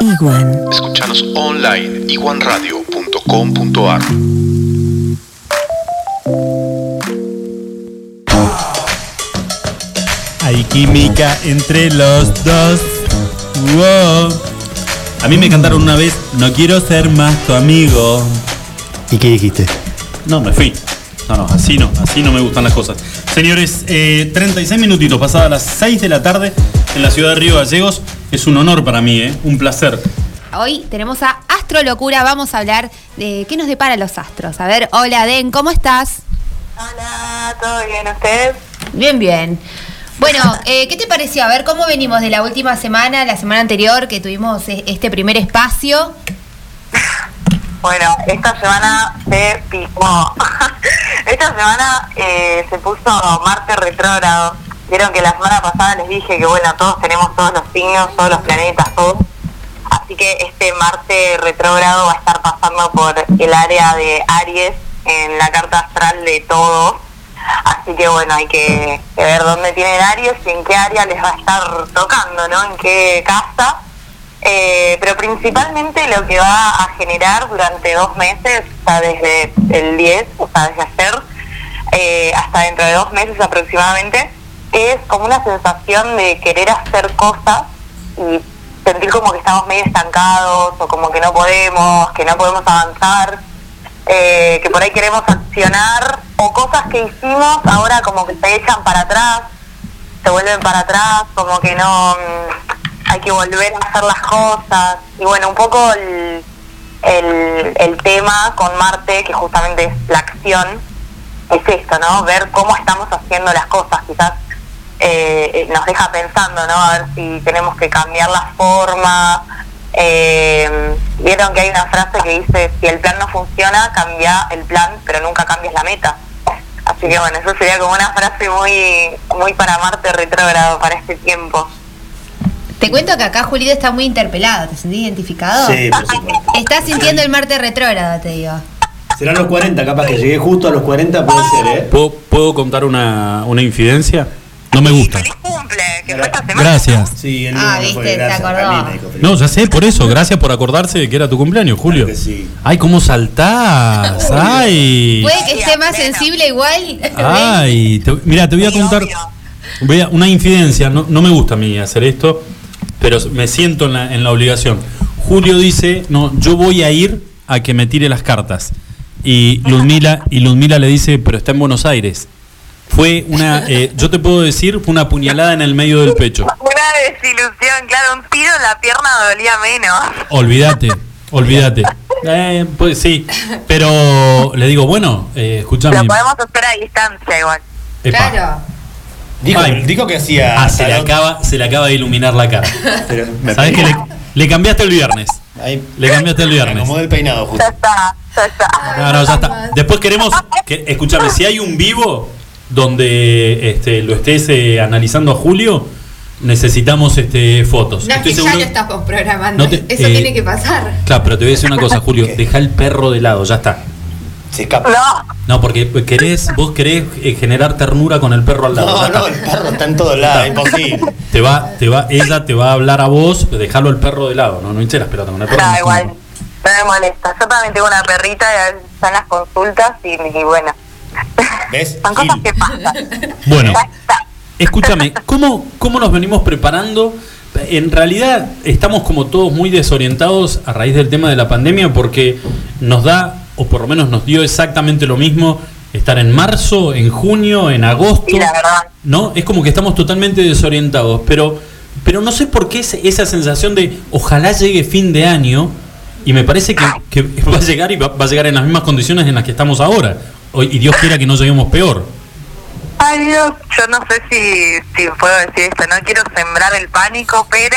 Iguan. Escúchanos online iguanradio.com.ar. Hay química entre los dos. Wow. A mí me cantaron una vez, no quiero ser más tu amigo. ¿Y qué dijiste? No, me fui. No, no, así no, así no me gustan las cosas. Señores, eh, 36 minutitos, pasadas las 6 de la tarde en la ciudad de Río Gallegos. Es un honor para mí, ¿eh? un placer. Hoy tenemos a Astrolocura, vamos a hablar de qué nos depara los astros. A ver, hola Den, ¿cómo estás? Hola, ¿todo bien ustedes? Bien, bien. Bueno, eh, ¿qué te pareció? A ver, ¿cómo venimos de la última semana, la semana anterior que tuvimos e- este primer espacio? Bueno, esta semana se picó. esta semana eh, se puso Marte retrógrado. Vieron que la semana pasada les dije que bueno, todos tenemos todos los signos, todos los planetas, todos. Así que este Marte retrógrado va a estar pasando por el área de Aries en la carta astral de todos. Así que bueno, hay que, ver dónde tienen Aries y en qué área les va a estar tocando, ¿no? En qué casa. Eh, pero principalmente lo que va a generar durante dos meses, o sea, desde el 10, o sea, desde ayer, eh, hasta dentro de dos meses aproximadamente, es como una sensación de querer hacer cosas y sentir como que estamos medio estancados o como que no podemos, que no podemos avanzar, eh, que por ahí queremos accionar o cosas que hicimos ahora como que se echan para atrás, se vuelven para atrás, como que no mm, hay que volver a hacer las cosas. Y bueno, un poco el, el, el tema con Marte, que justamente es la acción, es esto, ¿no? Ver cómo estamos haciendo las cosas, quizás eh, nos deja pensando, ¿no? A ver si tenemos que cambiar la forma. Eh, Vieron que hay una frase que dice, si el plan no funciona, cambia el plan, pero nunca cambias la meta. Así que bueno, eso sería como una frase muy, muy para Marte retrógrado para este tiempo. Te cuento que acá Julita está muy interpelado, ¿te sentís identificado? Sí, por supuesto. Estás sintiendo el Marte retrógrado, te digo. Serán los 40, capaz que llegué justo a los 40, puede ser, ¿eh? ¿Puedo, puedo contar una, una infidencia? No me gusta. ¡Feliz cumple! Que fue esta semana. Gracias. Sí, el Ah, viste, fue acordó. No, ya sé, por eso. Gracias por acordarse de que era tu cumpleaños, Julio. Claro que sí. Ay, cómo saltás. Ay. Puede que esté más sensible igual. Ay. te- mira, te voy a contar voy a- una infidencia. No, no me gusta a mí hacer esto, pero me siento en la, en la obligación. Julio dice, no, yo voy a ir a que me tire las cartas. Y Ludmila, y Ludmila le dice, pero está en Buenos Aires. Fue una, eh, yo te puedo decir, fue una puñalada en el medio del pecho. Una desilusión, claro, un tiro en la pierna dolía menos. Olvídate, olvídate. Eh, pues sí, pero le digo, bueno, eh, escúchame. Lo podemos hacer a distancia igual. Epa. Claro. Dijo, Ay. dijo que hacía. Ah, se le, acaba, se le acaba de iluminar la cara. pero ¿Sabes que le, le cambiaste el viernes? Ahí, Le cambiaste el me viernes. acomodé el peinado justo. Ya está, ya está. No, no, ya está. Después queremos, que, escúchame, si hay un vivo donde este, lo estés eh, analizando a Julio, necesitamos este, fotos. No, es que ya lo estamos programando. No te- Eso eh, tiene que pasar. Claro, pero te voy a decir una cosa, Julio. Deja el perro de lado, ya está. Se escapa. No, No, porque querés, vos querés eh, generar ternura con el perro al lado. ya No, no, está. el perro está en todos lados, imposible. Te va, te va, ella te va a hablar a vos, dejarlo el perro de lado, no, no hinches las pelotas con el perro. no, no, igual. no. No me molesta. Yo también tengo una perrita están las consultas y, y bueno. ¿Ves? Son cosas Gil. que pasan. Bueno, escúchame, ¿cómo, ¿cómo nos venimos preparando? En realidad estamos como todos muy desorientados a raíz del tema de la pandemia porque nos da, o por lo menos nos dio exactamente lo mismo, estar en marzo, en junio, en agosto. Sí, la verdad. ¿no? Es como que estamos totalmente desorientados, pero, pero no sé por qué es esa sensación de ojalá llegue fin de año y me parece que, que va a llegar y va, va a llegar en las mismas condiciones en las que estamos ahora. Y Dios quiera que no lleguemos peor. Ay Dios, yo no sé si, si puedo decir esto, no quiero sembrar el pánico, pero...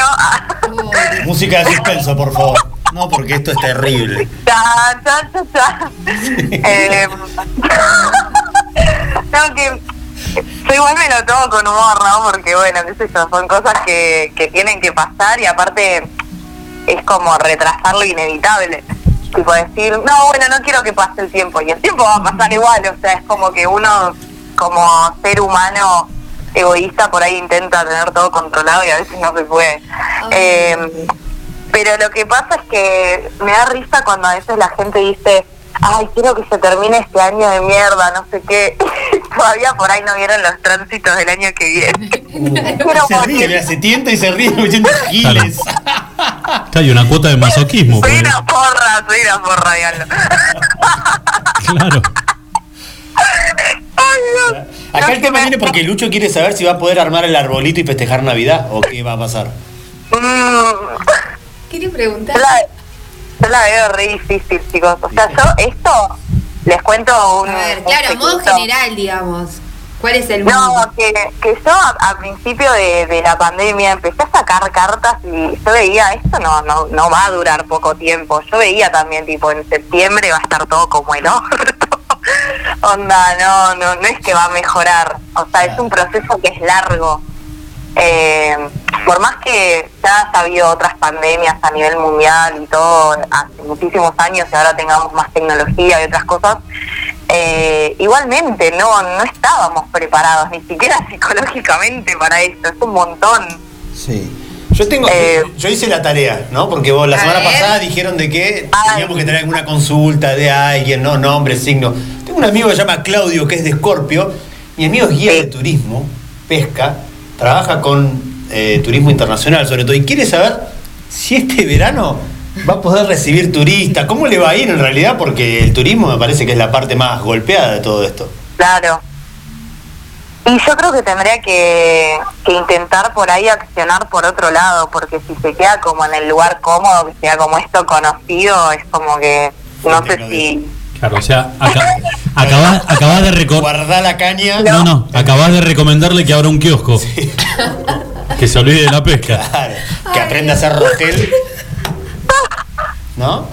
Música de suspenso, por favor. No, porque esto es terrible. Ta, ta, ta, ta. Eh, tengo que yo igual me lo tomo con humor, ¿no? Porque bueno, qué sé yo, son cosas que, que tienen que pasar y aparte es como retrasar lo inevitable. Tipo decir, no, bueno, no quiero que pase el tiempo. Y el tiempo va a pasar igual, o sea, es como que uno, como ser humano egoísta, por ahí intenta tener todo controlado y a veces no se puede. Eh, Pero lo que pasa es que me da risa cuando a veces la gente dice, ay, quiero que se termine este año de mierda, no sé qué. Todavía por ahí no vieron los tránsitos del año que viene. Pero Se ríe, se tienta y se ríe escuchando giles. Hay una cuota de masoquismo. Soy porque- una porra, soy una porra, diablo. Claro. Ay, Dios. Acá No, el tema viene porque Lucho quiere saber si va a poder armar el arbolito y festejar Navidad o qué va a pasar. Mm, yo, la, yo la veo re difícil, chicos. O sea, yo esto les cuento un. A ver, un claro, modo general, digamos. ¿Cuál es el modo? No, que, que yo a, a principio de, de la pandemia empecé a sacar cartas y yo veía, esto no, no, no va a durar poco tiempo. Yo veía también, tipo, en septiembre va a estar todo como el orto. Onda, no, no, no es que va a mejorar. O sea, es un proceso que es largo. Eh, por más que ya ha habido otras pandemias a nivel mundial y todo hace muchísimos años y ahora tengamos más tecnología y otras cosas, eh, igualmente no, no estábamos preparados ni siquiera psicológicamente para esto, es un montón. Sí. Yo tengo, Eh. yo hice la tarea, ¿no? Porque vos la semana ver. pasada dijeron de que teníamos que tener alguna consulta de alguien, ¿no? Nombre, signo. Tengo un amigo que se llama Claudio, que es de Escorpio. Mi amigo es guía Sí. de turismo, pesca, trabaja con eh, turismo internacional sobre todo, y quiere saber si este verano va a poder recibir turistas. ¿Cómo le va a ir en realidad? Porque el turismo me parece que es la parte más golpeada de todo esto. Claro. Y yo creo que tendría que, que intentar por ahí accionar por otro lado, porque si se queda como en el lugar cómodo, que sea como esto conocido, es como que no sé si... Claro, o sea, aca- acabás, acabás de reco- Guardá la caña. No, no, acabás de recomendarle que abra un kiosco. Que se olvide de la pesca. Claro, que aprenda a hacer rogel. ¿No?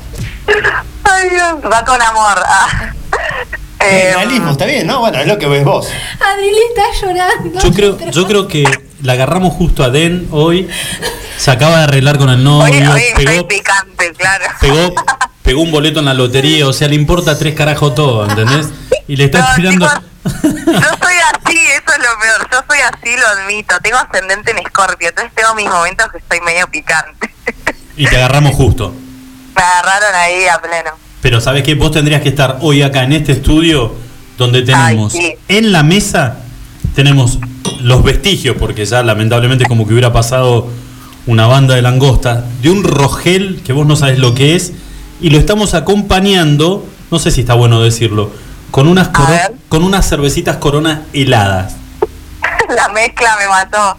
Ay, Dios, va con amor. Ah. Eh, realismo, está bien, ¿no? Bueno, es lo que ves vos. Adriel está llorando. Yo creo, yo creo que la agarramos justo a Den hoy. Se acaba de arreglar con el novio. hoy, hoy soy Pegó, picante, claro. pegó, pegó un boleto en la lotería. O sea, le importa tres carajos todo, ¿entendés? Y le está No, tirando. chicos, yo soy así, eso es lo peor. Yo soy así, lo admito. Tengo ascendente en Escorpio, entonces tengo mis momentos que estoy medio picante. Y te agarramos justo. Me agarraron ahí a pleno. Pero sabes que vos tendrías que estar hoy acá en este estudio donde tenemos Ay, sí. en la mesa tenemos los vestigios porque ya lamentablemente como que hubiera pasado una banda de langosta de un rogel que vos no sabes lo que es y lo estamos acompañando, no sé si está bueno decirlo, con unas con unas cervecitas Corona heladas. La mezcla me mató.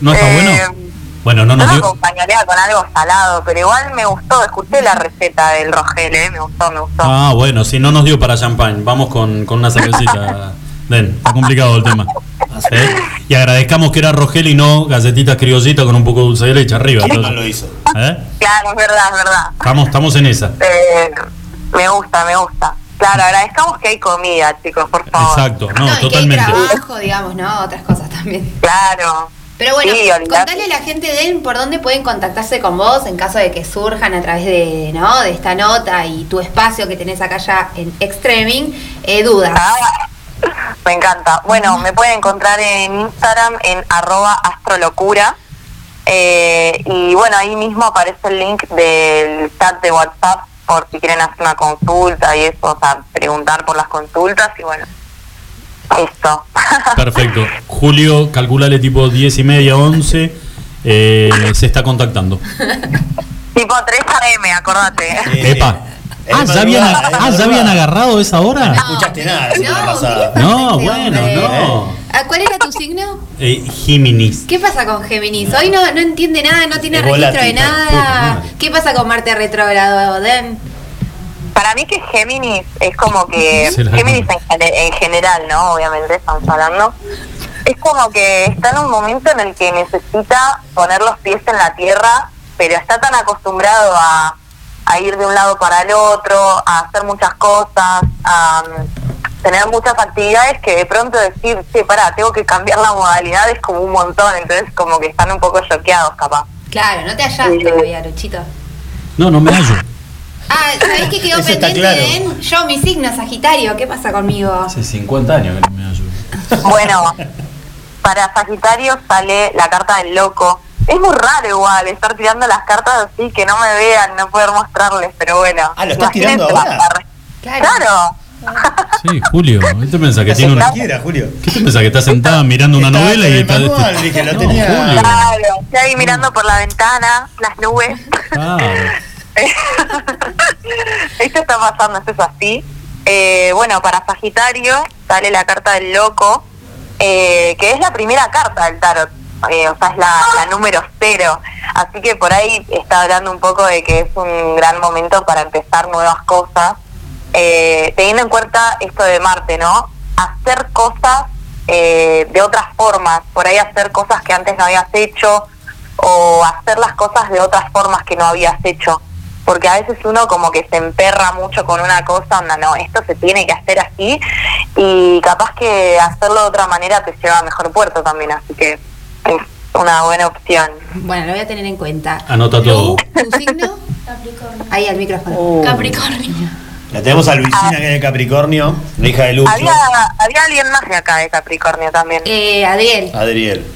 ¿No está Eh, bueno? Bueno, no Yo nos lo dio acompañaría con algo salado, pero igual me gustó, escuché la receta del Rogel, ¿eh? me gustó, me gustó. Ah, bueno, si no nos dio para champán, vamos con, con una cervecita. Den, está complicado el tema. ¿Eh? Y agradezcamos que era Rogel y no galletitas criollitas con un poco de dulce de leche arriba. ¿Quién Entonces, lo hizo? ¿eh? Claro, es verdad, es verdad. estamos, estamos en esa. Eh, me gusta, me gusta. Claro, agradezcamos que hay comida, chicos, por favor. Exacto, no, y que hay totalmente. trabajo, digamos, ¿no? Otras cosas también. Claro. Pero bueno, Sí, contale a la gente de él por dónde pueden contactarse con vos en caso de que surjan a través de, ¿no? de esta nota y tu espacio que tenés acá ya en Extreming, eh, dudas. Ah, me encanta. Bueno, me pueden encontrar en Instagram en arroba astrolocura. Eh, y bueno, ahí mismo aparece el link del chat de WhatsApp por si quieren hacer una consulta y eso, o sea, preguntar por las consultas y bueno, esto. Perfecto. Julio, calculale tipo 10 y media, 11. eh, se está contactando. tipo 3 AM, acordate. Eh, Epa. Ah, ¿ya habían, ah, ¿ya habían agarrado esa hora? No escuchaste nada la semana pasada. ¿qué le pasa No, a bueno, no. Ah, ¿Cuál era tu signo? Eh, Géminis. ¿Qué pasa con Géminis? Hoy no, no entiende nada, no tiene Es registro de nada. ¿Qué pasa con Marte retrógrado, Den? Para mí que Géminis es como que Géminis en, en general, ¿no? Obviamente estamos hablando. Es como que está en un momento en el que necesita poner los pies en la tierra, pero está tan acostumbrado a, a ir de un lado para el otro, a hacer muchas cosas, a mm, tener muchas actividades que de pronto decir, sí, pará, tengo que cambiar la modalidad es como un montón, entonces como que están un poco choqueados capaz. Claro, no te hallaste Sí. todavía, Luchito. No, no me hallo. Ah, ¿sabés qué quedó Eso pendiente, claro. Den? Yo, mi signo, Sagitario, ¿qué pasa conmigo? Hace 50 años que no me hallo. Bueno, para Sagitario sale la carta del loco, es muy raro igual estar tirando las cartas así, que no me vean, no poder mostrarles, pero bueno. Ah, ¿lo estás tirando ahora? la- Claro. Claro. Sí, Julio. ¿Qué te pensás que tiene una... cualquiera, Julio. ¿Qué te pensás que está sentada mirando una novela y está... manual, dije, lo No, tenía-. Claro, estoy ahí mirando por la ventana, las nubes. Claro. esto está pasando, esto es así. Eh, bueno, para Sagitario sale la carta del loco, eh, que es la primera carta del tarot, eh, o sea, es la, la número cero. Así que por ahí está hablando un poco de que es un gran momento para empezar nuevas cosas. Eh, teniendo en cuenta esto de Marte, ¿no? Hacer cosas eh, de otras formas, por ahí hacer cosas que antes no habías hecho o hacer las cosas de otras formas que no habías hecho. Porque a veces uno como que se emperra mucho con una cosa, onda, no, esto se tiene que hacer así y capaz que hacerlo de otra manera te lleva a mejor puerto también, así que es una buena opción. Bueno, lo voy a tener en cuenta. Anota todo. ¿Tu signo? Capricornio. Ahí al micrófono. Uh. Capricornio. La tenemos a Luisina, que es de Capricornio, la hija de Lucho. Había, había alguien más de acá de Capricornio también. Eh, Adriel. Adriel.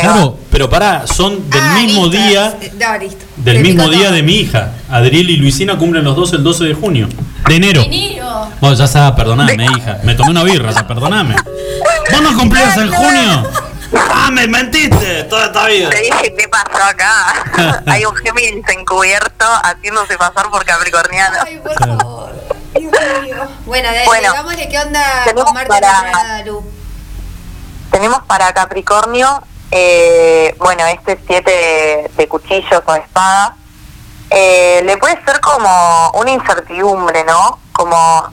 Claro, pero pará, son del Ah, mismo listo. día... No, listo. Del mismo día todo. de mi hija. Adriel y Luisina cumplen los dos el 12 de junio. De enero. Enero. Bueno, ya sabes, perdoname, hija. Me tomé una birra, ya, perdoname. ¿Vos no cumplías en junio? ¡Ah, me mentiste! Toda esta vida. Te dije, ¿qué pasó acá? Hay un Géminis encubierto haciéndose pasar por Capricorniano. Ay, por favor. Dios mío. Bueno, de, Bueno, digámosle qué onda tenemos con Marte para- Lu. Tenemos para Capricornio, eh, bueno, este siete de, de cuchillos o de espadas. Eh, le puede ser como una incertidumbre, ¿no? Como,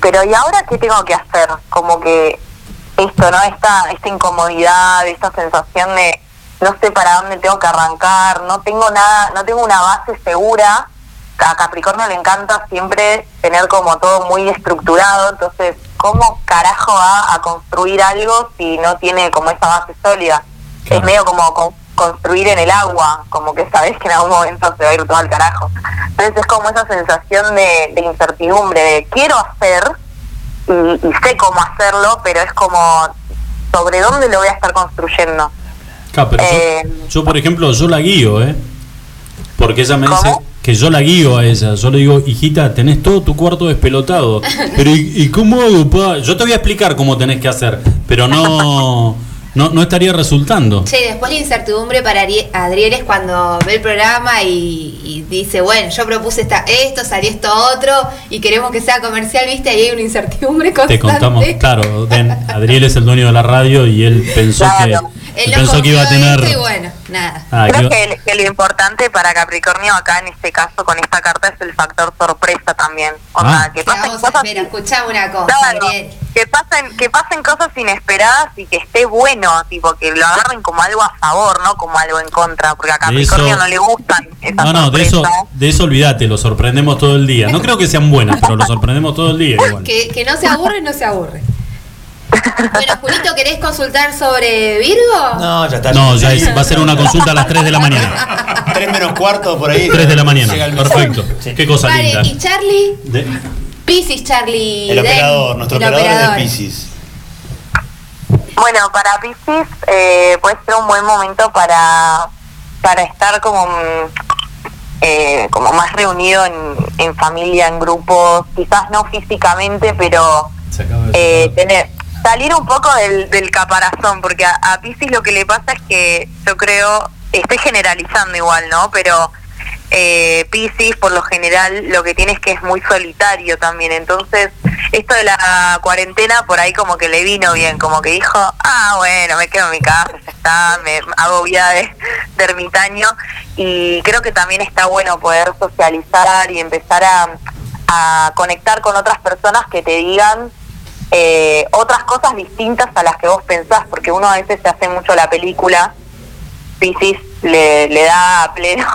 pero ¿y ahora qué tengo que hacer? Como que esto, ¿no? Esta, esta incomodidad, esta sensación de no sé para dónde tengo que arrancar, no tengo nada, no tengo una base segura. A Capricornio le encanta siempre tener como todo muy estructurado, entonces, ¿cómo carajo va a construir algo si no tiene como esa base sólida? Claro. Es medio como con- construir en el agua, como que sabes que en algún momento se va a ir todo al carajo. Entonces es como esa sensación de, de incertidumbre, de quiero hacer y, y sé cómo hacerlo, pero es como sobre dónde lo voy a estar construyendo. Claro, pero yo- Eh. yo, por ejemplo, yo la guío, ¿eh? Porque ella me dice que yo la guío a ella. Yo le digo, hijita, tenés todo tu cuarto despelotado. Pero, ¿y, y cómo hago, pa? Yo te voy a explicar cómo tenés que hacer, pero no, no, no estaría resultando. Che, después la incertidumbre para Ari- Adriel es cuando ve el programa y, y dice, bueno, yo propuse esta, esto, salió esto otro, y queremos que sea comercial, ¿viste? Ahí hay una incertidumbre constante. Te contamos, claro, Den, Adriel es el dueño de la radio y él pensó Claro. que Él él no pensó que iba a tener esto y bueno, nada. Ah, Creo que iba- que, que lo importante para Capricornio acá en este caso con esta carta es el factor sorpresa también. Onda, Ah. que Que pasen cosas espera, una cosa, Claro, que pasen, que pasen cosas inesperadas y que esté bueno, tipo que lo agarren como algo a favor, no como algo en contra, porque a Capricornio eso- no le gustan esas No, no, de eso, de eso olvídate, lo sorprendemos todo el día. No creo que sean buenas, pero lo sorprendemos todo el día igual. Que, que no se aburre, no se aburre. Bueno, Julito, ¿querés consultar sobre Virgo? No, ya está. No, ya es- va a ser una consulta a las 3 de la mañana. 3 menos cuarto por ahí. 3 de la mañana, perfecto. Sí. Qué cosa Vale, linda. ¿y Charlie? De- Piscis, Charlie. El Den, operador, nuestro el operador, operador. es de Pisces. Bueno, para Pisces eh, puede ser un buen momento para, para estar como, mm, eh, como más reunido en, en familia, en grupos, quizás no físicamente, pero eh, tener, salir un poco del, del caparazón, porque a, a Pisces lo que le pasa es que yo creo, estoy generalizando igual, ¿no? Pero eh, Pisces por lo general lo que tiene es que es muy solitario también, entonces esto de la cuarentena por ahí como que le vino bien, como que dijo, ah bueno, me quedo en mi casa, ya está, me hago vida de, ermitaño y creo que también está bueno poder socializar y empezar a conectar con otras personas que te digan eh, otras cosas distintas a las que vos pensás, porque uno a veces se hace mucho la película, Pisces le, le da a pleno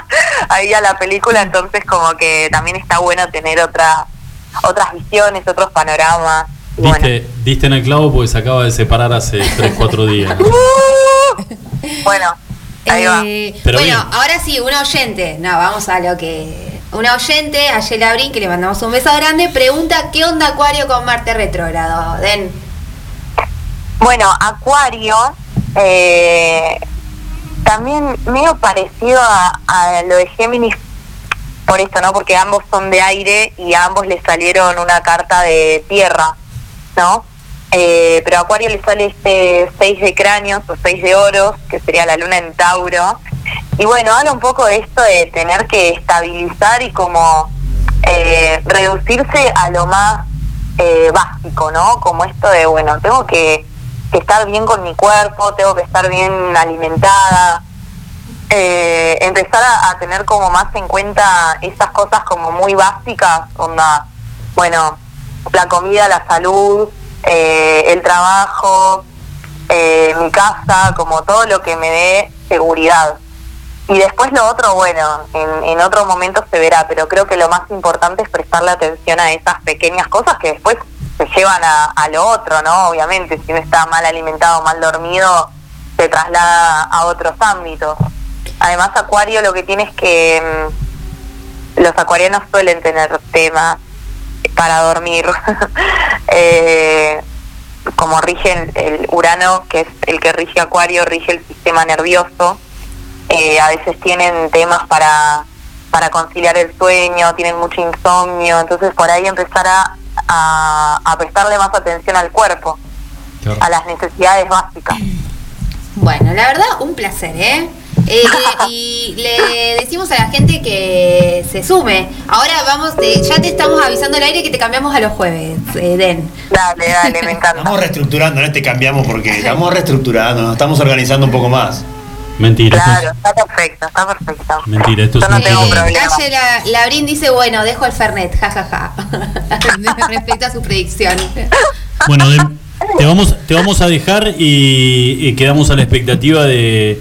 ahí a la película, entonces como que también está bueno tener otra, otras visiones, otros panoramas. bueno. Diste, diste en el clavo porque se acaba de separar hace 3, 4 días. Bueno, ahí va. Eh, Pero bueno, bien. ahora sí, una oyente. No, vamos a lo que. Una oyente, Ayel Abrín, que le mandamos un beso grande, pregunta: ¿Qué onda Acuario con Marte retrógrado? Den. Bueno, Acuario, eh, también medio parecido a, lo de Géminis por esto, ¿no? Porque ambos son de aire y a ambos les salieron una carta de tierra, ¿no? Eh, pero a Acuario le sale este 6 de cráneos o 6 de oros, que sería la luna en Tauro. Y bueno, habla un poco de esto de tener que estabilizar y como eh, reducirse a lo más eh, básico, ¿no? Como esto de, bueno, tengo que, estar bien con mi cuerpo, tengo que estar bien alimentada, eh, empezar a, tener como más en cuenta esas cosas como muy básicas, onda, bueno, la comida, la salud, el trabajo, mi casa, como todo lo que me dé seguridad. Y después lo otro, bueno, en, en otro momento se verá, pero creo que lo más importante es prestarle atención a esas pequeñas cosas que después se llevan a, a lo otro, ¿no? Obviamente, si uno está mal alimentado, mal dormido, se traslada a otros ámbitos. Además, Acuario lo que tiene es que mm, los acuarianos suelen tener temas para dormir. Eh, como rige el, el Urano, que es el que rige Acuario, rige el sistema nervioso. Eh, a veces tienen temas para, para conciliar el sueño, tienen mucho insomnio, entonces por ahí empezar a, a, a prestarle más atención al cuerpo, a las necesidades básicas. Bueno, la verdad, un placer, ¿eh? Eh, y le decimos a la gente que se sume. Ahora vamos, de- ya te estamos avisando al aire que te cambiamos a los jueves, eh, Den. Dale, dale, me encanta. Estamos reestructurando, no te cambiamos porque estamos reestructurando, nos estamos organizando un poco más. Mentira, Claro, está perfecto, está perfecto. mentira, esto es no un tengo problema. Calle la, Labrín dice, bueno, dejo el Fernet, jajaja. Respecto a su predicción. Bueno, de- te, vamos, te vamos a dejar y, y quedamos a la expectativa de,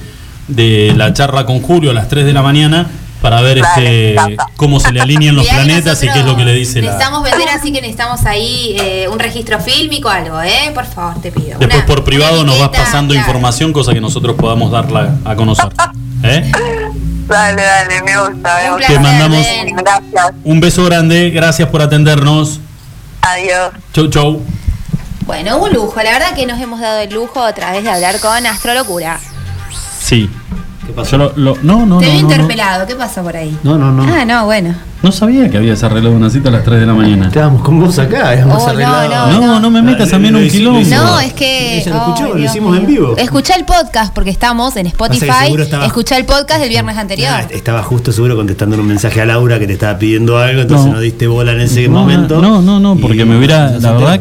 de la charla con Julio a las 3 de la mañana para ver Dale, este cómo se le alinean los planetas y qué es lo que le dice la... Necesitamos vender, así que necesitamos ahí eh, un registro fílmico, algo, ¿eh? Por favor, te pido. Después Una- por privado nos vas pasando claro. información, cosa que nosotros podamos darla a conocer. ¿Eh? Dale, dale, me gusta, me Un gusta. Te mandamos-. Gracias, Un beso grande, gracias por atendernos. adiós. Chau, chau. Bueno, un lujo. La verdad que nos hemos dado el lujo otra vez de hablar con Astrolocura. Sí. ¿Qué pasó? Yo lo, lo- no, no, Te no, vi no, no. interpelado. ¿Qué pasó por ahí? No, no, no. Ah, no, bueno. No sabía que habías arreglado una cita a las 3 de la mañana. Estábamos con vos acá, habíamos Oh, no, arreglado. no, No, no me metas a mí en un quilombo. No, es que. Ella lo escuchó, lo Dios hicimos en vivo. Escuchá el podcast porque estamos en Pasa Spotify. estaba- Escuchá el podcast del viernes anterior. Ah, estaba justo seguro contestando un mensaje a Laura que te estaba pidiendo algo, entonces No. no, diste bola en ese No, momento. no, no, no, porque Y me hubiera- se la verdad.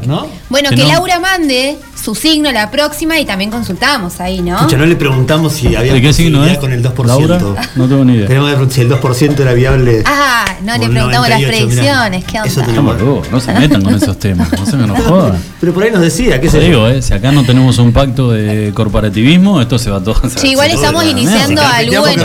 Bueno, Que que no. Laura mande su signo la próxima y también consultamos ahí, ¿no? Escucha, no le preguntamos si había ¿De qué signo es? con el 2%. Laura, no tengo ni idea. Tenemos que preguntar si el 2% era viable. Ah, no le preguntamos las 98, mirá. predicciones. ¿Qué Eso onda? tenemos. Estamos locos, no se metan con esos temas, no se me nos jodan. Pero por ahí nos decía, qué yo. digo, eh, si acá no tenemos un pacto de corporativismo, esto se va todo. se Sí, igual se estamos toda la iniciando a Lu en,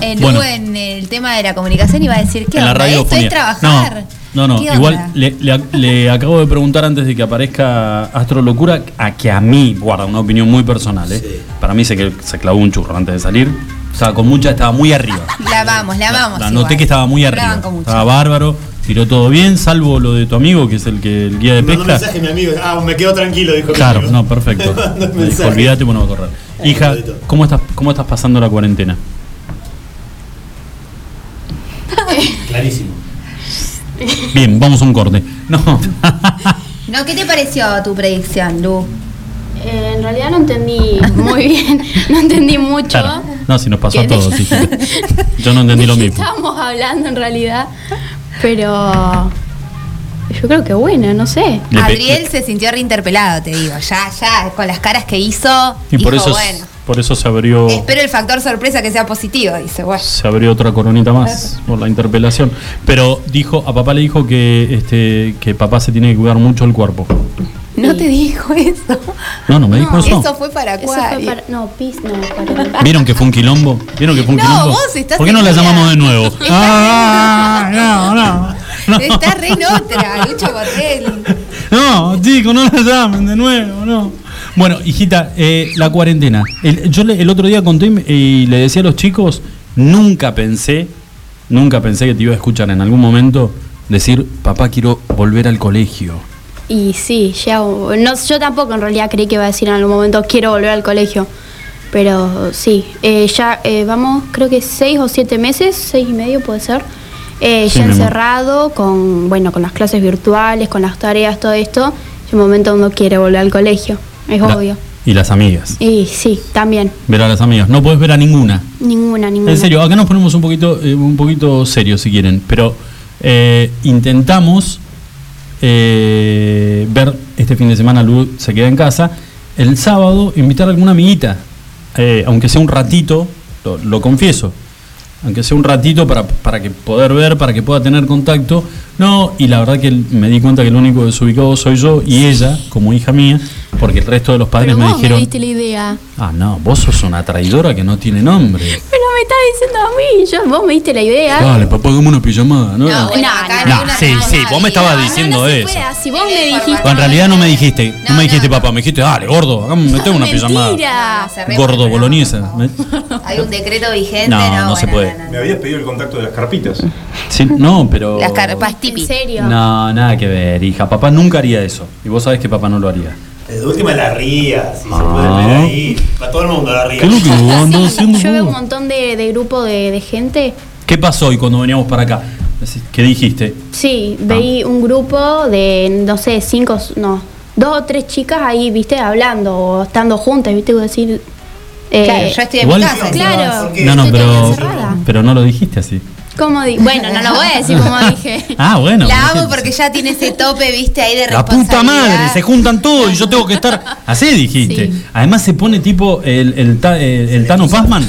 en, Bueno. En el tema de la comunicación y va a decir, ¿qué en la radio ¿Esto es trabajar? No, no, ¿Qué igual le, le- le acabo de preguntar antes de que aparezca Astro Locura a que a mí, guarda, una opinión muy personal, ¿eh? Sí. Para mí se, que, se clavó un churro antes de salir. Estaba con mucha, estaba muy arriba. La vamos, la vamos. La noté que estaba muy arriba. Estaba bárbaro, tiró todo bien, salvo lo de tu amigo, que es el que el guía de Me mandó pesca. mensaje mi amigo. Ah, me quedo tranquilo, dijo Claro, no, perfecto. Me dijo, olvídate, bueno, va a correr. Eh, Hija. ¿cómo estás, ¿cómo estás pasando la cuarentena? Clarísimo. Bien, vamos a un corte. No, No, ¿qué te pareció tu predicción, Lu? Eh, en realidad no entendí muy bien, no entendí mucho. claro. No, si nos pasó a ¿Qué- todos, hijita. Yo no entendí lo ¿De qué mismo. estábamos hablando en realidad? Pero yo creo que bueno, no sé. Adriel se sintió reinterpelado, te digo. Ya, ya, con las caras que hizo. Y por dijo, eso, bueno, por eso se abrió, espero el factor sorpresa que sea positivo, dice, bueno. se abrió otra coronita más por la interpelación. Pero dijo, a papá le dijo que este, que papá se tiene que cuidar mucho el cuerpo. No te dijo eso. No, no me dijo eso. Eso fue para Eso fue Acuario. para. No, pis, no, para. ¿Vieron que fue un quilombo? ¿Vieron que fue un No, quilombo? vos estás ¿Por qué no la llamamos de nuevo? Ah, no, no, no. Está re en otra, Lucho Botelli. No, chicos, no la llamen de nuevo, no. Bueno, hijita, eh, la cuarentena. El- yo le- el otro día conté y le decía a los chicos, nunca pensé, nunca pensé que te iba a escuchar en algún momento decir, papá, quiero volver al colegio. Y sí, ya. No, yo tampoco en realidad creí que iba a decir en algún momento quiero volver al colegio. Pero sí, eh, ya eh, vamos, creo que seis o siete meses, seis y medio puede ser, eh, Sí, ya encerrado con, bueno, con las clases virtuales, con las tareas, todo esto. Es un momento uno quiere volver al colegio, es La- obvio. Y las amigas. Y sí, también, Ver a las amigas. No puedes ver a ninguna. ninguna, ninguna. En serio, acá nos ponemos un poquito, eh, un poquito serios si quieren, pero eh, intentamos eh, ver este fin de semana, Lu se queda en casa, el sábado invitar a alguna amiguita, eh, aunque sea un ratito, lo, lo confieso, aunque sea un ratito para, para que poder ver, para que pueda tener contacto. No, y la verdad que me di cuenta que el único desubicado soy yo y ella, como hija mía, porque el resto de los padres Pero me vos dijeron... me diste la idea. Ah, no, vos sos una traidora que no tiene nombre. Me estás diciendo a mí, yo, vos me diste la idea. Dale, papá, hagamos una pijamada, ¿no? No, bueno, No, acá no, hay una sí, sí, vos me estabas diciendo no, no eso. Si vos me dijiste... en realidad no me dijiste, no, No, me dijiste no. papá, me dijiste, dale, gordo, hagamos, metemos una pijamada. Gordo no, boloñesa. no, ¿me- Hay un decreto vigente. No, No, no se bueno, puede. no, no. Me habías pedido el contacto de las carpitas. Sí, no, pero. Las carpas ¿En tipi. serio? No, nada que ver, hija. Papá nunca haría eso. Y vos sabés que papá no lo haría. De última la ría, si se Ah. puede ver ahí. Va todo el mundo la ría. ¿Qué es lo que vos? Yo veo un montón de, de grupo de, de gente. ¿Qué pasó hoy cuando veníamos para acá? ¿Qué dijiste? Sí, veí un grupo de, no sé, cinco, no, dos o tres chicas ahí, viste, hablando o estando juntas, viste, decir. eh, Claro, yo estoy en mi casa. Claro. No, no, pero. Pero no lo dijiste así. ¿Cómo di- Bueno, no lo voy a decir como dije. Ah, bueno. La amo porque ya tiene ese tope, viste, ahí de La puta madre, se juntan todos y yo tengo que estar. Así dijiste. Sí. Además se pone tipo el, el, ta- el- el Tano Pazman,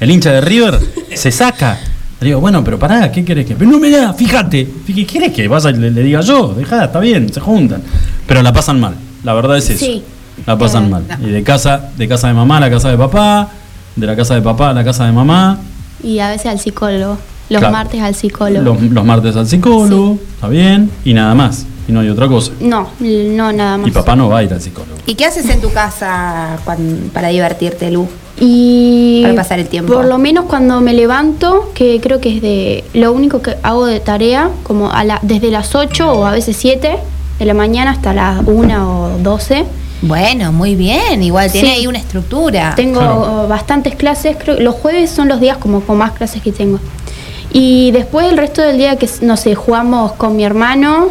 el hincha de River, se saca. Le digo, bueno, pero pará, ¿qué querés que.? Pero no me da, fíjate. ¿Qué querés que vaya y le, le diga yo? Dejá, está bien, se juntan. Pero la pasan mal, la verdad es eso. Sí. La pasan mal. Y de casa, de casa de mamá a la casa de papá, de la casa de papá a la casa de mamá. Y a veces al psicólogo. Los Claro. martes al psicólogo. Los, los martes al psicólogo, está bien, y nada más. Y no hay otra cosa. No, no, nada más. Y papá no va a ir al psicólogo. ¿Y qué haces en tu casa para divertirte, Lu? Y Para pasar el tiempo. Por lo menos cuando me levanto, que creo que es de lo único que hago de tarea, como a la, desde las 8 o a veces 7 de la mañana hasta las 1 o 12. Bueno, muy bien. Igual tiene Sí. ahí una estructura. Tengo Claro. bastantes clases, creo los jueves son los días como con más clases que tengo. Y después el resto del día que, no sé, jugamos con mi hermano,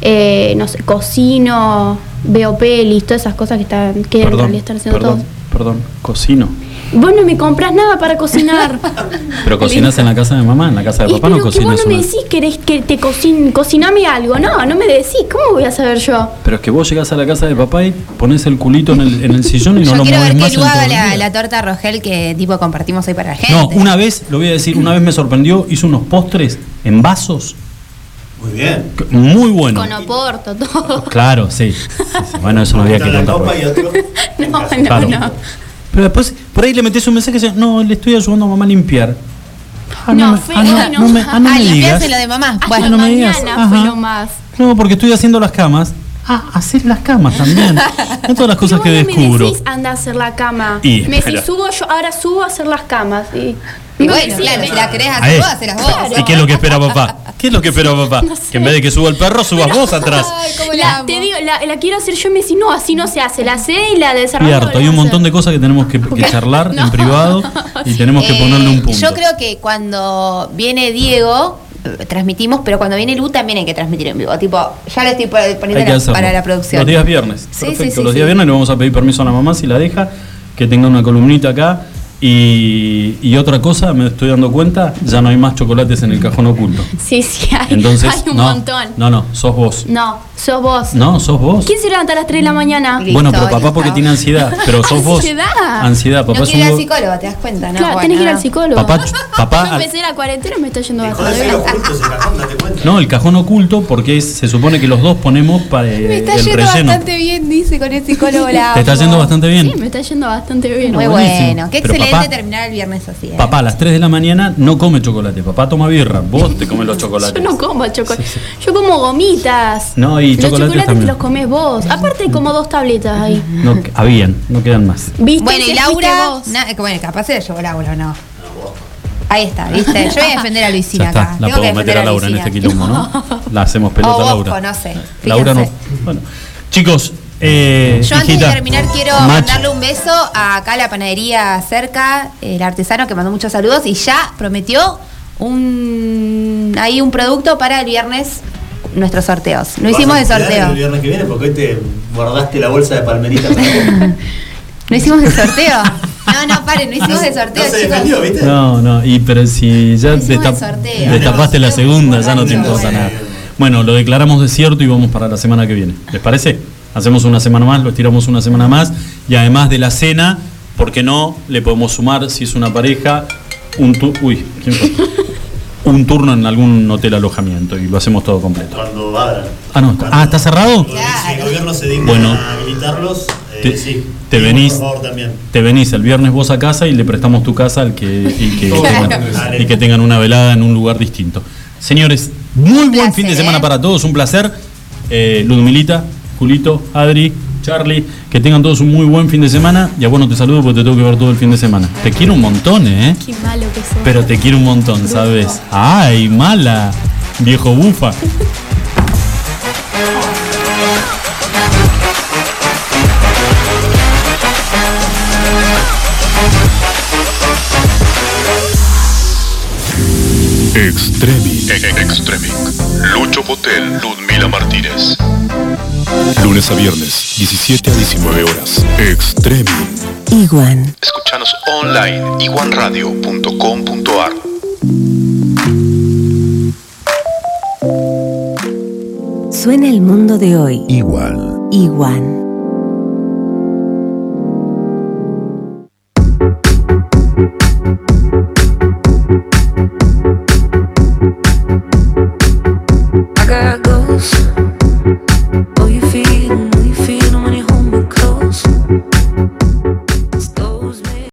eh, no sé, cocino, veo pelis, todas esas cosas que, están, que en realidad están haciendo perdón, todos. perdón, cocino. Vos no me compras nada para cocinar. Pero cocinas en la casa de mamá, en la casa de Y papá no pero que vos cocinas no me decís querés que te cocine, cociname algo, no, no me decís, ¿cómo voy a saber yo? Pero es que vos llegás a la casa de papá y pones el culito en el, en el sillón y no Yo lo quiero mueves ver más que en Lu todo haga la, la torta Rogel que tipo compartimos hoy para la gente. No, una vez, lo voy a decir, una vez me sorprendió, hizo unos postres en vasos Muy bien. que- muy buenos. Con oporto, todo. Claro, sí. Sí, sí. Bueno, eso no había que copa y otro. en No, no, Claro. no. Pero después, por ahí le metes un mensaje y dice, no, le estoy ayudando a mamá a limpiar. Ah, No, me- fue- ah, no, no. no me, ah, no ah, me digas. lo de mamá. No me digas. mañana fue Ajá. lo más. No, porque estoy haciendo las camas. Ah, hacer las camas también. No todas las cosas que descubro. me decís anda a hacer la cama. Y, me pero- decís subo yo, ahora subo a hacer las camas. Y, y vos bueno, claro, si la querés hacer vos, hacelas vos. ¿Y qué es lo que espera papá? ¿Qué es lo que espera papá? Que en vez de que suba el perro, subas vos atrás. Ay, cómo la La, amo. te digo, la, la quiero hacer yo y me decís, no, así no se hace. La sé y la desarrollo. Cierto, hay un montón de cosas que tenemos que, que charlar en privado y tenemos que Eh, ponerle un punto. Yo creo que cuando viene Diego, eh, transmitimos, pero cuando viene Lu también hay que transmitir en vivo. Tipo, ya le estoy poniendo la- para la producción. Los días viernes. Sí, Perfecto. sí, sí, Los sí. días viernes le vamos a pedir permiso a la mamá si la deja, que tenga una columnita acá. Y, y otra cosa, me estoy dando cuenta, ya no hay más chocolates en el cajón oculto. Sí, sí, hay, Entonces, hay un no, montón. no, no, sos vos. No, sos vos. No, sos vos. ¿Quién se levanta a las 3 de la mañana? Listo, bueno, pero papá listo. porque tiene ansiedad, pero sos vos. Ansiedad. Ansiedad, papá no es quiere ir al go- psicólogo, te das cuenta, ¿no? Claro, Bueno, tenés que ir al psicólogo. Papá, papá, Yo empecé la cuarentena y me está yendo de bastante el cuenta. No, el cajón oculto porque es- se supone que los dos ponemos para eh, Me está el yendo relleno. bastante bien, dice con el psicólogo. La Te está yendo bastante bien. Sí, me está yendo bastante bien. Muy bueno, qué excelente papá- terminar el viernes así. ¿eh? Papá a las 3 de la mañana no come chocolate, papá toma birra, vos te comes los chocolates. Yo no como chocolate. Yo como gomitas. No, y los chocolates chocolates también. te los comes vos. Aparte como dos tabletas ahí. No, habían, no quedan más. ¿Viste? Bueno, y Laura, vos. na- bueno, capaz se la llevó Laura, ¿o no? Ahí está, ¿viste? Yo voy a defender a Luisina acá. la Tengo que podemos meter a Laura en Luisina. este quilombo, ¿no? La hacemos pelota a Laura. no sé. Laura no. Bueno, chicos, Eh, Yo antes de terminar quiero mandarle un beso a acá a la panadería cerca, el artesano que mandó muchos saludos y ya prometió un ahí un producto para el viernes nuestros sorteos. No hicimos el ¿Vas a cuidar sorteo. El viernes que viene porque hoy te guardaste la bolsa de palmerita para vos. No hicimos el sorteo. No, no, paren, no hicimos el sorteo, No se chicos. defendió, ¿viste? No, no, y pero si ya sorteo. destapaste la segunda, ya no te importa nada. Bueno, lo declaramos desierto y vamos para la semana que viene. ¿Les parece? Hacemos una semana más, lo estiramos una semana más y además de la cena, ¿por qué no? Le podemos sumar, si es una pareja, un tu- uy, ¿quién fue? un turno en algún hotel alojamiento y lo hacemos todo completo. Cuando abran. Ah, no, ah, ¿está cerrado? Cuando Si el gobierno se digna Bueno. a habilitarlos, eh, Te- sí. te venís. Por favor, también. Te venís el viernes vos a casa y le prestamos tu casa al que, y, que Claro. tengan, y que tengan una velada en un lugar distinto. Señores, muy buen fin de semana para todos, un placer. Eh, Ludmilita, Julito, Adri, Charlie, que tengan todos un muy buen fin de semana. Y a vos no te saludo porque te tengo que ver todo el fin de semana. Te quiero un montón, ¿eh? Qué malo que sos. Pero te quiero un montón, ¿sabes? ¡Ay, mala! Viejo bufa. Extremi. Extremi. Lucho Potel, Ludmila Martínez. Lunes a viernes, 17 a 19 horas. Extremi. Iguan. Escuchanos online, iguanradio.com.ar. Suena el mundo de hoy. Igual. Iguan.